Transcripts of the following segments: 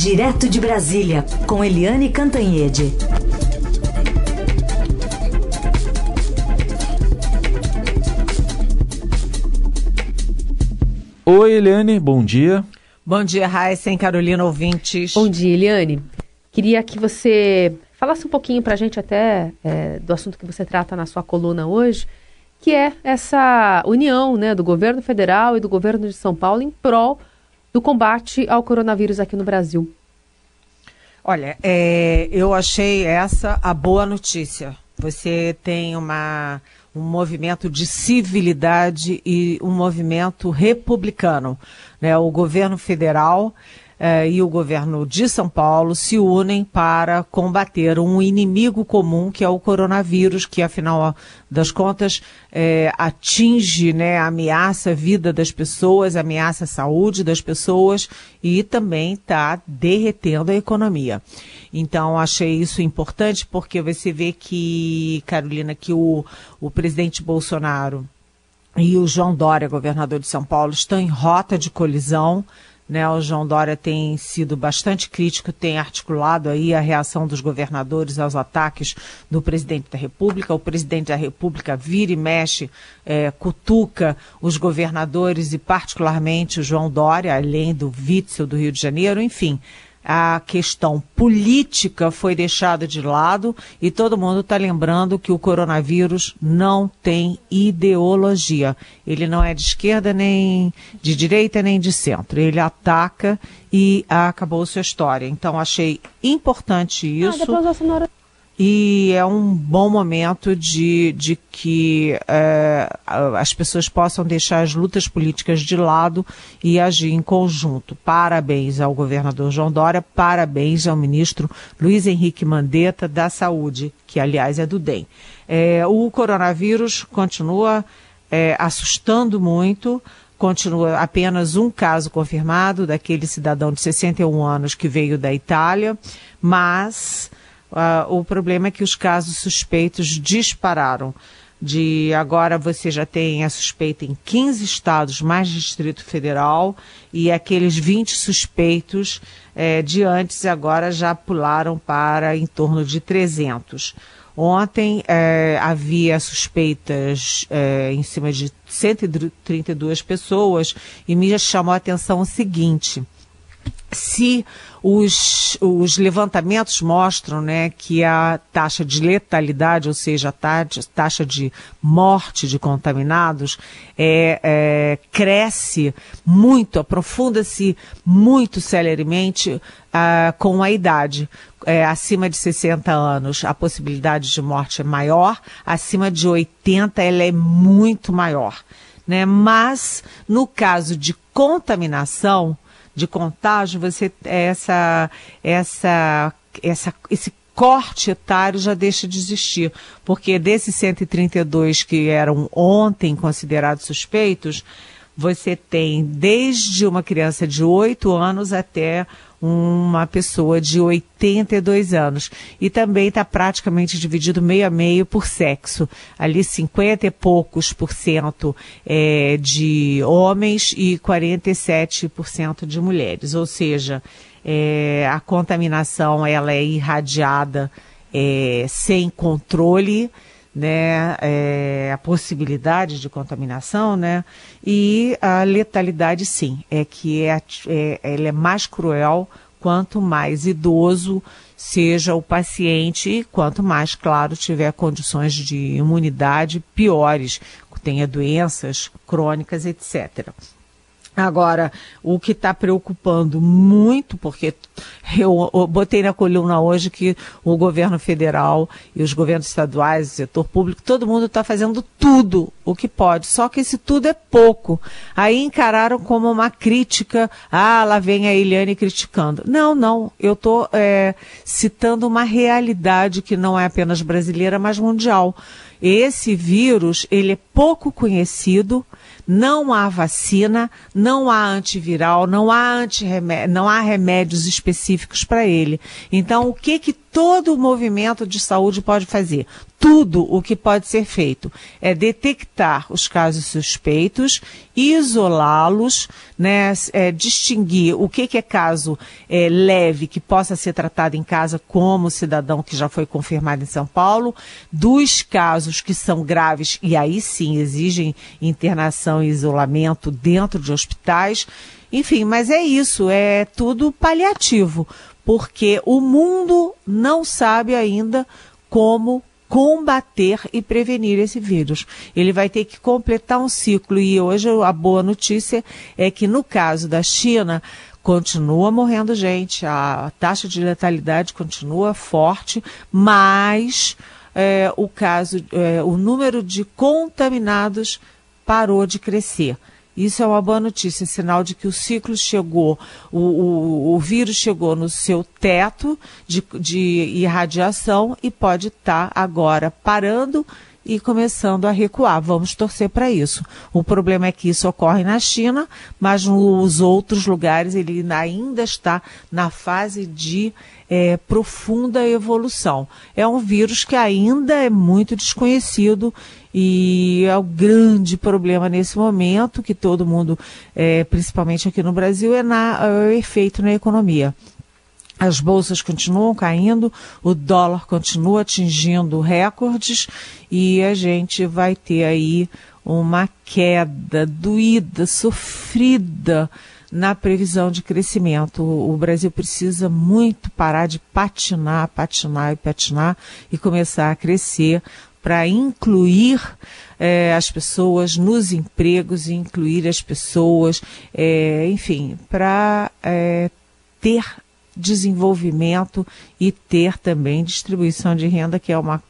Direto de Brasília, com Eliane Cantanhede. Oi, Eliane, bom dia. Bom dia, Raíssa e Carolina ouvintes. Bom dia, Eliane. Queria que você falasse um pouquinho para a gente até é, do assunto que você trata na sua coluna hoje, que é essa união né, do governo federal e do governo de São Paulo em prol do combate ao coronavírus aqui no Brasil. Olha, é, eu achei essa a boa notícia. Você tem uma, um movimento de civilidade e um movimento republicano. Né? O governo federal eh, e o governo de São Paulo se unem para combater um inimigo comum que é o coronavírus, que afinal das contas eh, atinge, né, ameaça a vida das pessoas, ameaça a saúde das pessoas e também está derretendo a economia. Então achei isso importante porque você vê que, Carolina, que o, o presidente Bolsonaro e o João Dória, governador de São Paulo, estão em rota de colisão. Né, o João Dória tem sido bastante crítico, tem articulado aí a reação dos governadores aos ataques do presidente da República. O presidente da República vira e mexe, é, cutuca os governadores e particularmente o João Dória, além do Witzel do Rio de Janeiro, enfim a questão política foi deixada de lado e todo mundo está lembrando que o coronavírus não tem ideologia. Ele não é de esquerda, nem de direita, nem de centro. Ele ataca e acabou sua história. Então achei importante ah, isso. Ah, e é um bom momento de, de que é, as pessoas possam deixar as lutas políticas de lado e agir em conjunto. Parabéns ao governador João Dória, parabéns ao ministro Luiz Henrique Mandetta da Saúde, que aliás é do DEM. É, o coronavírus continua é, assustando muito, continua apenas um caso confirmado daquele cidadão de 61 anos que veio da Itália, mas Uh, o problema é que os casos suspeitos dispararam. De agora você já tem a suspeita em 15 estados, mais Distrito Federal, e aqueles 20 suspeitos eh, de antes agora já pularam para em torno de 300. Ontem eh, havia suspeitas eh, em cima de 132 pessoas e me chamou a atenção o seguinte: se os, os levantamentos mostram né, que a taxa de letalidade, ou seja, a taxa de morte de contaminados, é, é cresce muito, aprofunda-se muito celeremente uh, com a idade. É, acima de 60 anos, a possibilidade de morte é maior, acima de 80, ela é muito maior. Né? Mas, no caso de contaminação, de contágio, você essa essa essa esse corte etário já deixa de existir, porque desses 132 que eram ontem considerados suspeitos, você tem desde uma criança de 8 anos até uma pessoa de 82 anos. E também está praticamente dividido meio a meio por sexo. Ali 50 e poucos por cento é, de homens e 47% de mulheres. Ou seja, é, a contaminação ela é irradiada é, sem controle né, é, a possibilidade de contaminação, né, e a letalidade sim, é que é, é, ela é mais cruel quanto mais idoso seja o paciente e quanto mais, claro, tiver condições de imunidade piores, tenha doenças crônicas, etc. Agora, o que está preocupando muito, porque eu, botei na coluna hoje que o governo federal e os governos estaduais, o setor público, todo mundo está fazendo tudo o que pode, só que esse tudo é pouco. Aí encararam como uma crítica, ah, lá vem a Eliane criticando. Não, não, eu estou é, citando uma realidade que não é apenas brasileira, mas mundial. Esse vírus, ele é pouco conhecido, não há vacina, não há antiviral, não há, antirremédio, não há remédios específicos para ele. Então, o que que todo o movimento de saúde pode fazer? Tudo o que pode ser feito é detectar os casos suspeitos, isolá-los, né, é, distinguir o que, que é caso é, leve que possa ser tratado em casa, como cidadão que já foi confirmado em São Paulo, dos casos que são graves e aí sim exigem internação e isolamento dentro de hospitais. Enfim, mas é isso, é tudo paliativo, porque o mundo não sabe ainda como combater e prevenir esse vírus. Ele vai ter que completar um ciclo e hoje a boa notícia é que no caso da China continua morrendo gente, a taxa de letalidade continua forte, mas é, o caso, é, o número de contaminados parou de crescer. Isso é uma boa notícia, sinal de que o ciclo chegou, o, o, o vírus chegou no seu teto de, de irradiação e pode estar tá agora parando e começando a recuar. Vamos torcer para isso. O problema é que isso ocorre na China, mas nos outros lugares ele ainda está na fase de é, profunda evolução. É um vírus que ainda é muito desconhecido e é o grande problema nesse momento que todo mundo, é, principalmente aqui no Brasil, é, na, é o efeito na economia. As bolsas continuam caindo, o dólar continua atingindo recordes e a gente vai ter aí uma queda doída, sofrida na previsão de crescimento. O Brasil precisa muito parar de patinar, patinar e patinar e começar a crescer para incluir é, as pessoas nos empregos, incluir as pessoas, é, enfim, para é, ter desenvolvimento e ter também distribuição de renda, que é uma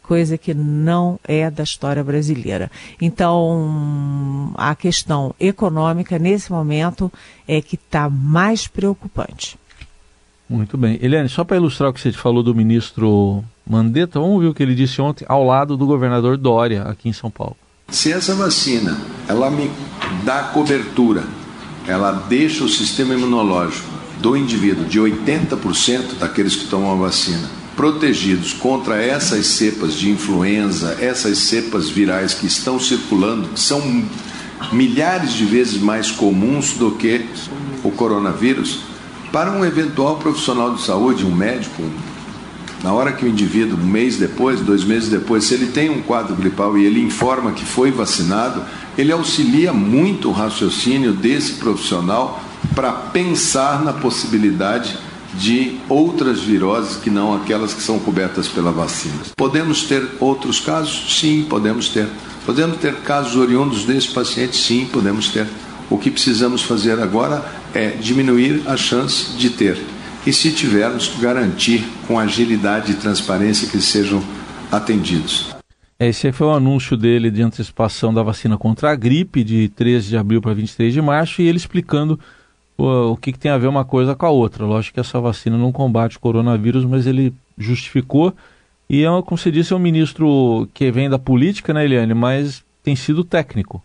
coisa que não é da história brasileira. Então, a questão econômica nesse momento é que está mais preocupante. Muito bem. Eliane, só para ilustrar o que você falou do ministro Mandetta, vamos ver o que ele disse ontem ao lado do governador Dória, aqui em São Paulo. Se essa vacina, ela me dá cobertura, ela deixa o sistema imunológico do indivíduo de 80% daqueles que tomam a vacina protegidos contra essas cepas de influenza, essas cepas virais que estão circulando, que são milhares de vezes mais comuns do que o coronavírus, para um eventual profissional de saúde, um médico, na hora que o indivíduo, um mês depois, dois meses depois, se ele tem um quadro gripal e ele informa que foi vacinado, ele auxilia muito o raciocínio desse profissional para pensar na possibilidade de outras viroses que não aquelas que são cobertas pela vacina. Podemos ter outros casos? Sim, podemos ter. Podemos ter casos oriundos desse paciente? Sim, podemos ter. O que precisamos fazer agora é diminuir a chance de ter. E se tivermos, garantir com agilidade e transparência que sejam atendidos. Esse foi o anúncio dele de antecipação da vacina contra a gripe de 13 de abril para 23 de março e ele explicando o, o que, que, tem a ver uma coisa com a outra. Lógico que essa vacina não combate o coronavírus, mas ele justificou. E, é, como você disse, é um ministro que vem da política, né, Eliane, mas tem sido técnico.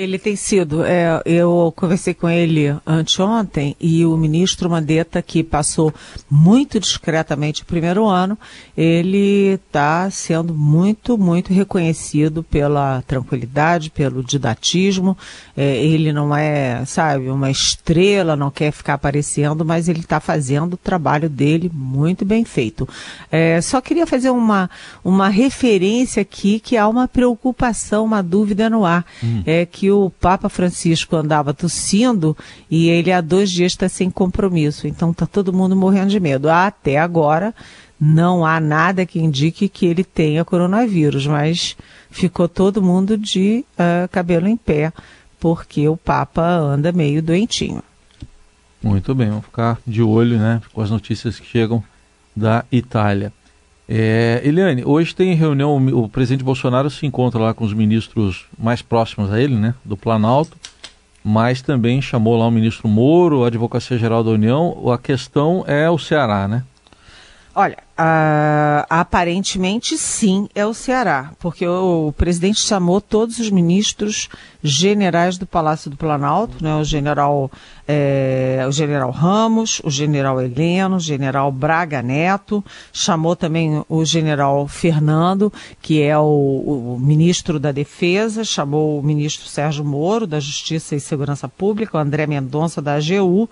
Ele tem sido. É, eu conversei com ele anteontem e o ministro Mandetta, que passou muito discretamente o primeiro ano, ele está sendo muito, muito reconhecido pela tranquilidade, pelo didatismo. É, ele não é, sabe, uma estrela, não quer ficar aparecendo, mas ele está fazendo o trabalho dele muito bem feito. É, só queria fazer uma, uma referência aqui que há uma preocupação, uma dúvida no ar. Hum. É que o Papa Francisco andava tossindo e ele há dois dias está sem compromisso. Então está todo mundo morrendo de medo. Até agora não há nada que indique que ele tenha coronavírus, mas ficou todo mundo de uh, cabelo em pé porque o Papa anda meio doentinho. Muito bem, vamos ficar de olho né, com as notícias que chegam da Itália. É, Eliane, hoje tem reunião, o presidente Bolsonaro se encontra lá com os ministros mais próximos a ele, né, do Planalto, mas também chamou lá o ministro Moro, a Advocacia Geral da União. A questão é o Ceará, né? Olha, uh, aparentemente sim é o Ceará, porque o, o, presidente chamou todos os ministros generais do Palácio do Planalto, né, o general é, o general Ramos, o general Heleno, o general Braga Neto, chamou também o general Fernando, que é o, o ministro da Defesa, chamou o ministro Sérgio Moro, da Justiça e Segurança Pública, o André Mendonça, da AGU,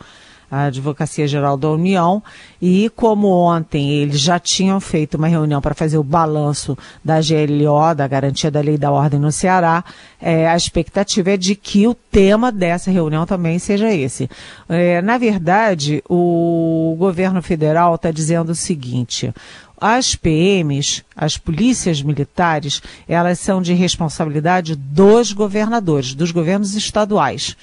a Advocacia Geral da União, e como ontem eles já tinham feito uma reunião para fazer o balanço da GLO, da Garantia da Lei da Ordem no Ceará, é, a expectativa é de que o tema dessa reunião também seja esse. É, na verdade, o governo federal está dizendo o seguinte: as PMs, as polícias militares, elas são de responsabilidade dos governadores, dos governos estaduais.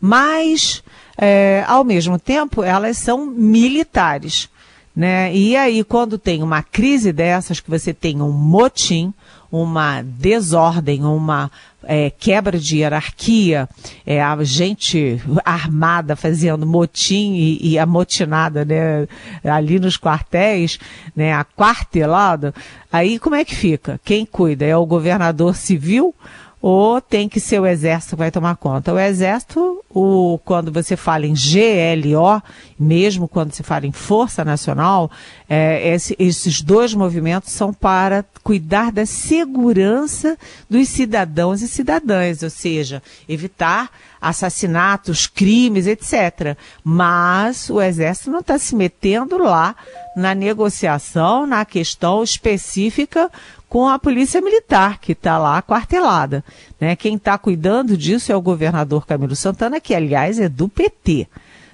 Mas é, ao mesmo tempo, elas são militares. Né? E aí, quando tem uma crise dessas, que você tem um motim, uma desordem, uma é, quebra de hierarquia, é, a gente armada fazendo motim e, e amotinada né, ali nos quartéis, né, aquartelada, aí como é que fica? Quem cuida? É o governador civil ou tem que ser o Exército que vai tomar conta. O Exército, o, quando você fala em GLO, mesmo quando se fala em Força Nacional, é, esse, esses dois movimentos são para cuidar da segurança dos cidadãos e cidadãs, ou seja, evitar assassinatos, crimes, etc. Mas o Exército não está se metendo lá na negociação, na questão específica com a polícia militar que está lá quartelada. Né? Quem está cuidando disso é o governador Camilo Santana, que aliás é do PT.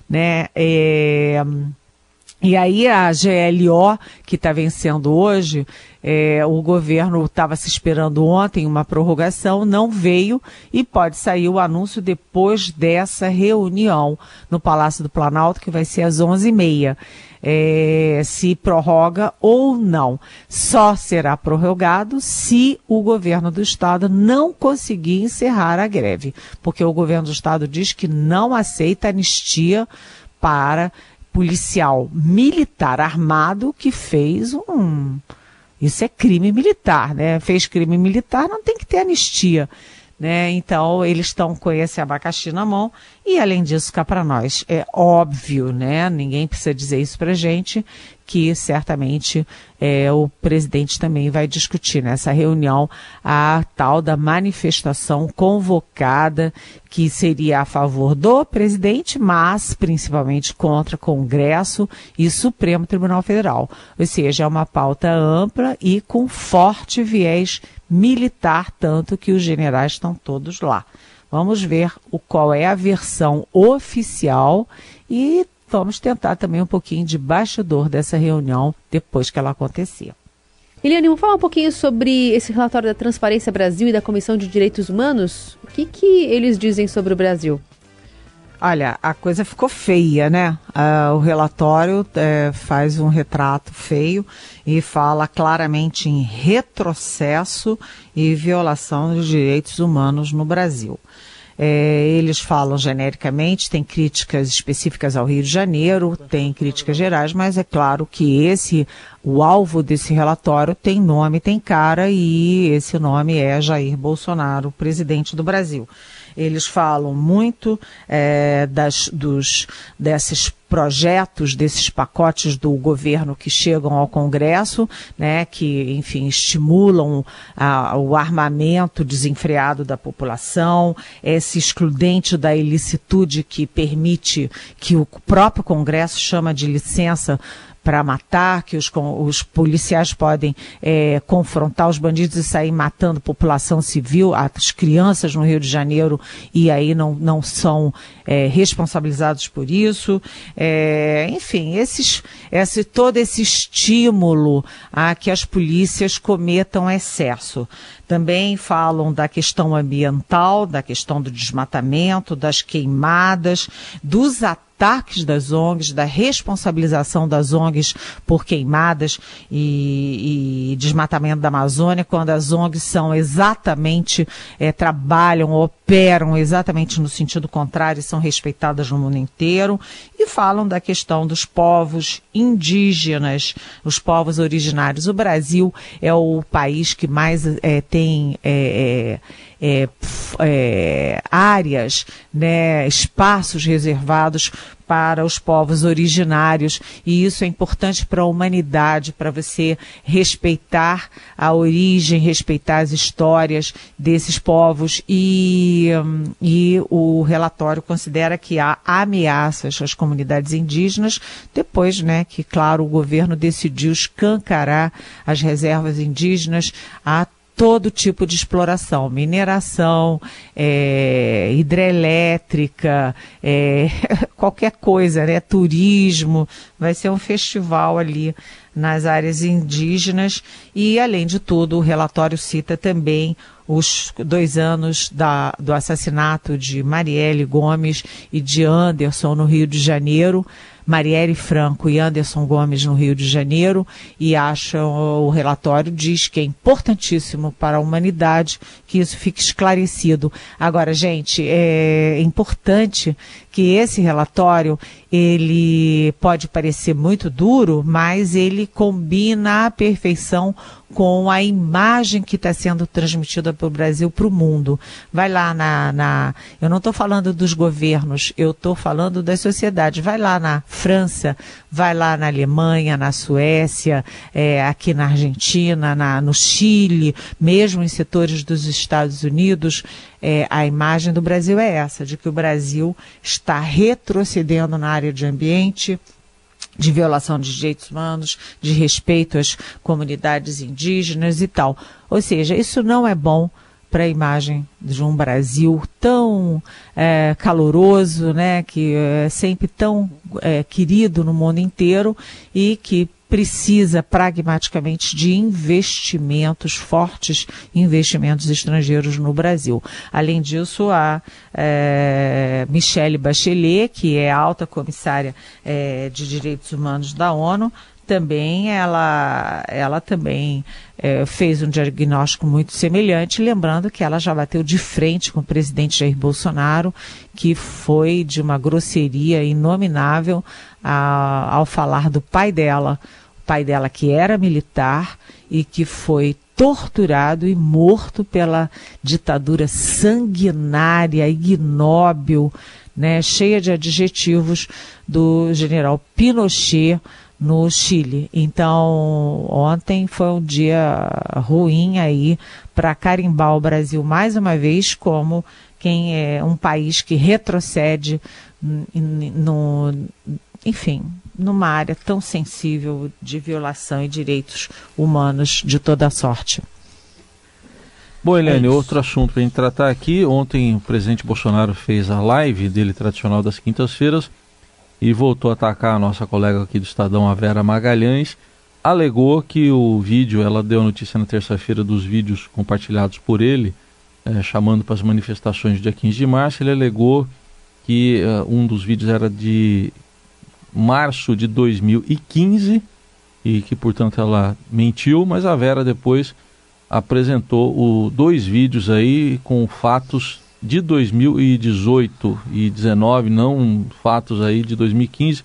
Né? É... E aí a GLO, que está vencendo hoje, é, o governo estava se esperando ontem uma prorrogação, não veio e pode sair o anúncio depois dessa reunião no Palácio do Planalto, que vai ser às 11h30 é, se prorroga ou não. Só será prorrogado se o governo do estado não conseguir encerrar a greve, porque o governo do estado diz que não aceita anistia para policial militar armado que fez um. Isso é crime militar, né? Fez crime militar, não tem que ter anistia. Né? Então, eles estão com esse abacaxi na mão e, além disso, cá para nós, é óbvio, né? Ninguém precisa dizer isso para gente, que certamente é, o presidente também vai discutir nessa reunião a tal da manifestação convocada, que seria a favor do presidente, mas principalmente contra Congresso e Supremo Tribunal Federal. Ou seja, é uma pauta ampla e com forte viés militar, tanto que os generais estão todos lá. Vamos ver o qual é a versão oficial e vamos tentar também um pouquinho de bastidor dessa reunião depois que ela acontecer. Eliane, vamos falar um pouquinho sobre esse relatório da Transparência Brasil e da Comissão de Direitos Humanos? O que, que eles dizem sobre o Brasil? Olha, a coisa ficou feia, né? Uh, o relatório é, faz um retrato feio e fala claramente em retrocesso e violação dos direitos humanos no Brasil. É, eles falam genericamente, tem críticas específicas ao Rio de Janeiro, tem críticas gerais, mas é claro que esse, o alvo desse relatório tem nome, tem cara e esse nome é Jair Bolsonaro, presidente do Brasil. Eles falam muito é, das, dos, desses projetos, desses pacotes do governo que chegam ao Congresso, né, que, enfim, estimulam a, o armamento desenfreado da população, esse excludente da ilicitude que permite que o próprio Congresso chama de licença para matar, que os, os policiais podem é, confrontar os bandidos e sair matando população civil, as crianças no Rio de Janeiro, e aí não, não são é, responsabilizados por isso. É, enfim, esses, esse, todo esse estímulo a que as polícias cometam excesso. Também falam da questão ambiental, da questão do desmatamento, das queimadas, dos ataques das ONGs, da responsabilização das ONGs por queimadas e, e desmatamento da Amazônia, quando as ONGs são exatamente, é, trabalham, operam exatamente no sentido contrário e são respeitadas no mundo inteiro. E falam da questão dos povos indígenas, os povos originários. O Brasil é o país que mais é, tem é, é, é, áreas, né, espaços reservados para os povos originários. E isso é importante para a humanidade, para você respeitar a origem, respeitar as histórias desses povos. E, e o relatório considera que há ameaças às comunidades indígenas depois, né, que claro o governo decidiu escancarar as reservas indígenas a todo tipo de exploração, mineração, é, hidrelétrica, é, qualquer coisa, né? Turismo, vai ser um festival ali nas áreas indígenas e, além de tudo, o relatório cita também os dois anos da, do assassinato de Marielle Gomes e de Anderson no Rio de Janeiro. Marielle Franco e Anderson Gomes no Rio de Janeiro e acham o relatório diz que é importantíssimo para a humanidade que isso fique esclarecido. Agora, gente, é importante que esse relatório ele pode parecer muito duro, mas ele combina à perfeição com a imagem que está sendo transmitida pelo Brasil para o mundo. Vai lá na. na eu não estou falando dos governos, eu estou falando das sociedades. Vai lá na França, vai lá na Alemanha, na Suécia, é, aqui na Argentina, na, no Chile, mesmo em setores dos Estados Unidos. É, a imagem do Brasil é essa, de que o Brasil está retrocedendo na área de ambiente, de violação de direitos humanos, de respeito às comunidades indígenas e tal. Ou seja, isso não é bom para a imagem de um Brasil tão é, caloroso, né, que é sempre tão é, querido no mundo inteiro e que precisa pragmaticamente de investimentos fortes, investimentos estrangeiros no Brasil. Além disso, a é, Michelle Bachelet, que é alta comissária é, de direitos humanos da ONU, também ela, ela também é, fez um diagnóstico muito semelhante, lembrando que ela já bateu de frente com o presidente Jair Bolsonaro, que foi de uma grosseria inominável a, ao falar do pai dela, o pai dela que era militar e que foi torturado e morto pela ditadura sanguinária, ignóbil, né, cheia de adjetivos do general Pinochet no Chile. Então, ontem foi um dia ruim aí para carimbar o Brasil mais uma vez como quem é um país que retrocede no, enfim, numa área tão sensível de violação e direitos humanos de toda sorte. Bom, Helene, é outro assunto para a gente tratar aqui. Ontem o presidente Bolsonaro fez a live dele tradicional das quintas-feiras e voltou a atacar a nossa colega aqui do Estadão, a Vera Magalhães. Alegou que o vídeo, ela deu notícia na terça-feira dos vídeos compartilhados por ele, é, chamando para as manifestações do dia 15 de março. Ele alegou que uh, um dos vídeos era de março de 2015 e que, portanto, ela mentiu, mas a Vera depois apresentou o, dois vídeos aí com fatos de 2018 e 19, não fatos aí de 2015.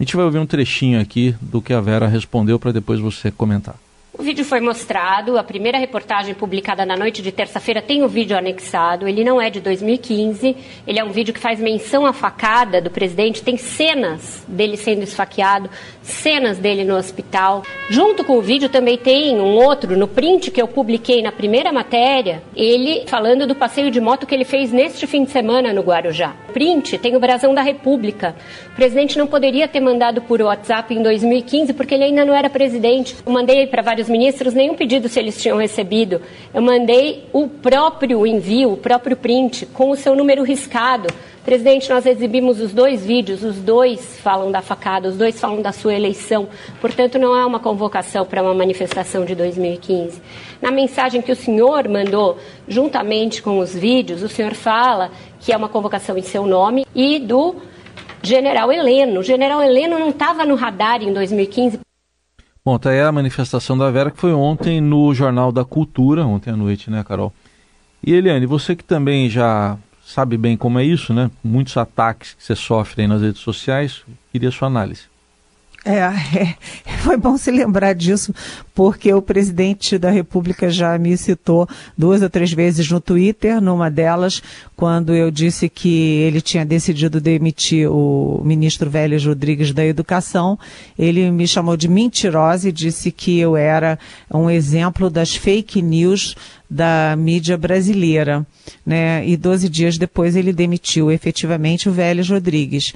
A gente vai ouvir um trechinho aqui do que a Vera respondeu para depois você comentar. O vídeo foi mostrado, a primeira reportagem publicada na noite de terça-feira tem o vídeo anexado. Ele não é de 2015, ele é um vídeo que faz menção à facada do presidente, tem cenas dele sendo esfaqueado, cenas dele no hospital. Junto com o vídeo também tem um outro, no print que eu publiquei na primeira matéria, ele falando do passeio de moto que ele fez neste fim de semana no Guarujá. Print tem o brasão da República. O presidente não poderia ter mandado por WhatsApp em 2015 porque ele ainda não era presidente. Eu mandei para vários ministros nenhum pedido se eles tinham recebido. Eu mandei o próprio envio, o próprio print, com o seu número riscado. Presidente, nós exibimos os dois vídeos, os dois falam da facada, os dois falam da sua eleição. Portanto, não é uma convocação para uma manifestação de 2015. Na mensagem que o senhor mandou, juntamente com os vídeos, o senhor fala que é uma convocação em seu nome e do general Heleno. O general Heleno não estava no radar em 2015. Bom, tá aí a manifestação da Vera que foi ontem no Jornal da Cultura, ontem à noite, né, Carol? E Eliane, você que também já sabe bem como é isso, né? Muitos ataques que você sofre aí nas redes sociais. Queria sua análise. É, é, foi bom se lembrar disso, porque o presidente da República já me citou duas ou três vezes no Twitter, numa delas, quando eu disse que ele tinha decidido demitir o ministro Vélez Rodrigues da Educação. Ele me chamou de mentirosa e disse que eu era um exemplo das fake news da mídia brasileira. Né? E 12 dias depois ele demitiu efetivamente o Vélez Rodrigues.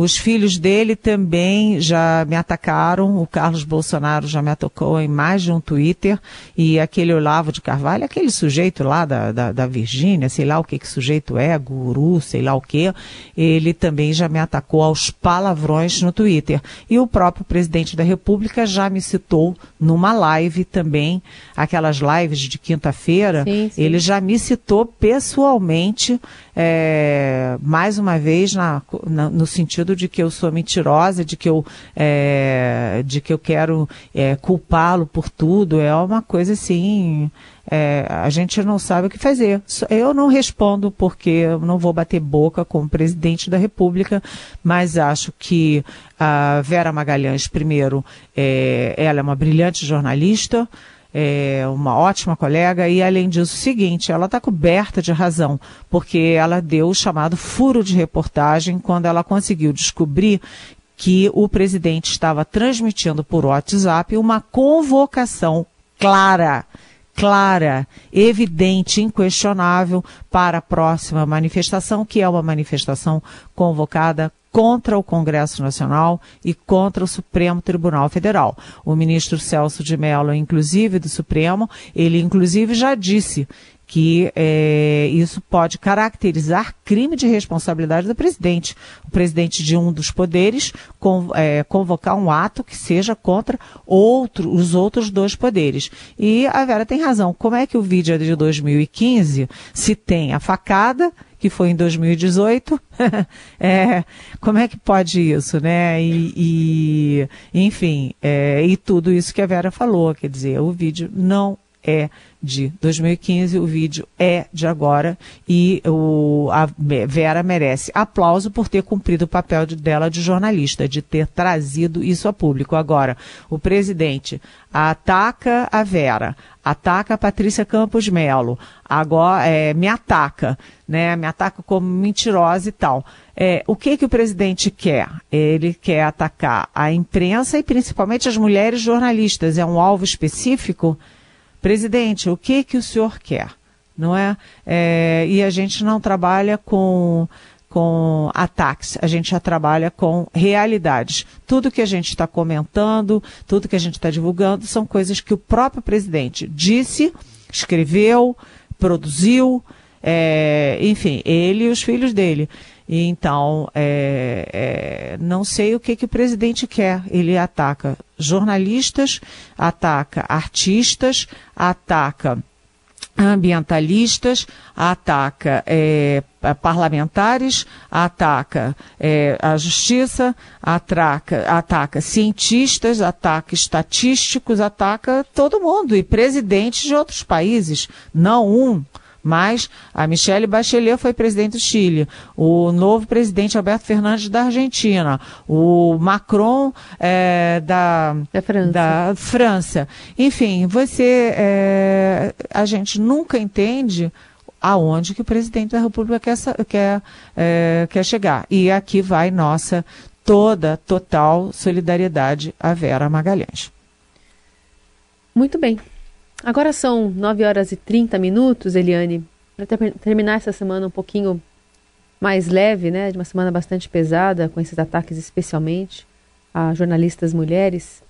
Os filhos dele também já me atacaram. O Carlos Bolsonaro já me atacou em mais de um Twitter. E aquele Olavo de Carvalho, aquele sujeito lá da, da, da Virgínia, sei lá o que que sujeito é, guru, sei lá o que, ele também já me atacou aos palavrões no Twitter. E o próprio presidente da República já me citou numa live também, aquelas lives de quinta-feira, ele já me citou pessoalmente, é, mais uma vez, na, na, no sentido de que eu sou mentirosa, de que eu, é, de que eu quero é, culpá-lo por tudo. É uma coisa assim. É, a gente não sabe o que fazer. Eu não respondo porque eu não vou bater boca com o presidente da República, mas acho que a Vera Magalhães, primeiro, é, ela é uma brilhante jornalista é uma ótima colega e além disso, o seguinte, ela está coberta de razão, porque ela deu o chamado furo de reportagem quando ela conseguiu descobrir que o presidente estava transmitindo por WhatsApp uma convocação clara clara, evidente, inquestionável para a próxima manifestação, que é uma manifestação convocada contra o Congresso Nacional e contra o Supremo Tribunal Federal. O ministro Celso de Mello, inclusive do Supremo, ele inclusive já disse que é, isso pode caracterizar crime de responsabilidade do presidente. O presidente de um dos poderes é, convocar um ato que seja contra outro, os outros dois poderes. E a Vera tem razão. Como é que o vídeo é de 2015 se tem a facada que foi em 2018. é, como é que pode isso, né? E, e enfim, é, e tudo isso que a Vera falou, quer dizer, o vídeo não é de 2015, o vídeo é de agora e o, a Vera merece aplauso por ter cumprido o papel de, dela de jornalista, de ter trazido isso a público. Agora, o presidente ataca a Vera, ataca a Patrícia Campos Melo, agora é, me ataca, né? Me ataca como mentirosa e tal. É, o que que o presidente quer? Ele quer atacar a imprensa e principalmente as mulheres jornalistas. É um alvo específico? Presidente, o que que o senhor quer? Não é? é e a gente não trabalha com com ataques, a gente já trabalha com realidades. Tudo que a gente está comentando, tudo que a gente está divulgando, são coisas que o próprio presidente disse, escreveu, produziu, é, enfim, ele e os filhos dele. Então, é, é, não sei o que, que o presidente quer. Ele ataca jornalistas, ataca artistas, ataca ambientalistas, ataca é, parlamentares, ataca é, a justiça, ataca, ataca cientistas, ataca estatísticos, ataca todo mundo e presidentes de outros países, não um. Mas a Michelle Bachelet foi presidente do Chile, o novo presidente Alberto Fernandes da Argentina, o Macron é, da, da, França. da, França. Enfim, você, é, a gente nunca entende aonde que o presidente da República quer, quer, é, quer chegar. E aqui vai nossa toda, total solidariedade a Vera Magalhães. Muito bem. Agora são 9 horas e 30 minutos, Eliane, para ter, terminar essa semana um pouquinho mais leve, né, de uma semana bastante pesada, com esses ataques especialmente a jornalistas mulheres.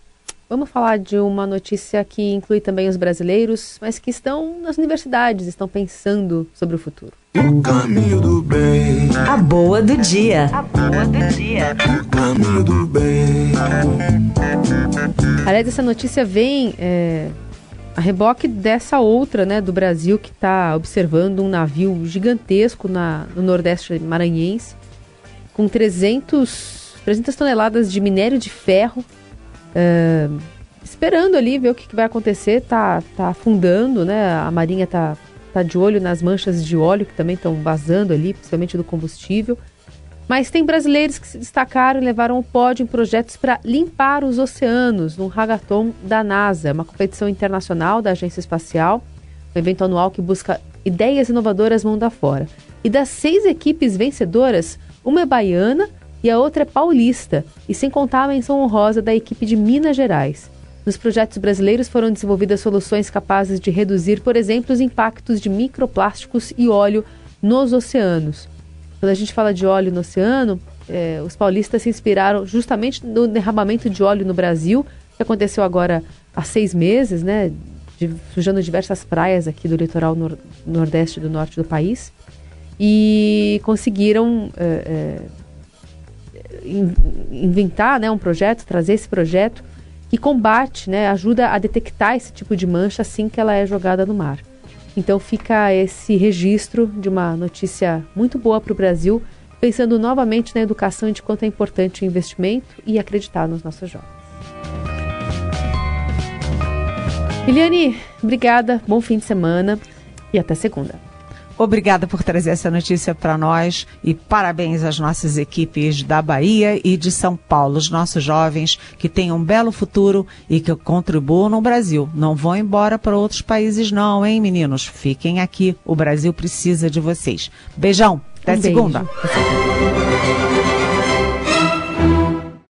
Vamos falar de uma notícia que inclui também os brasileiros, mas que estão nas universidades, estão pensando sobre o futuro. O caminho do bem. A boa do dia. A boa do dia. O caminho do bem. Aliás, essa notícia vem é, a reboque dessa outra, né, do Brasil, que está observando um navio gigantesco na, no Nordeste maranhense, com 300, 300 toneladas de minério de ferro, uh, esperando ali ver o que, que, vai acontecer. Tá, tá afundando, né? A Marinha tá está de olho nas manchas de óleo que também estão vazando ali, principalmente do combustível. Mas tem brasileiros que se destacaram e levaram o pódio em projetos para limpar os oceanos no Hagaton da NASA, uma competição internacional da Agência Espacial, um evento anual que busca ideias inovadoras mundo afora. E das seis equipes vencedoras, uma é baiana e a outra é paulista, e sem contar a menção honrosa da equipe de Minas Gerais. Nos projetos brasileiros foram desenvolvidas soluções capazes de reduzir, por exemplo, os impactos de microplásticos e óleo nos oceanos. Quando a gente fala de óleo no oceano, eh, os paulistas se inspiraram justamente no derramamento de óleo no Brasil, que aconteceu agora há seis meses, né, de, sujando diversas praias aqui do litoral nor nordeste do norte do país, e conseguiram eh, eh, inventar né, um projeto, trazer esse projeto que combate, né, ajuda a detectar esse tipo de mancha assim que ela é jogada no mar. Então fica esse registro de uma notícia muito boa para o Brasil, pensando novamente na educação e de quanto é importante o investimento e acreditar nos nossos jovens. Eliane, obrigada, bom fim de semana e até segunda. Obrigada por trazer essa notícia para nós e parabéns às nossas equipes da Bahia e de São Paulo, os nossos jovens que têm um belo futuro e que contribuam no Brasil. Não vão embora para outros países não, hein, meninos? Fiquem aqui, o Brasil precisa de vocês. Beijão, até um segunda. Beijo.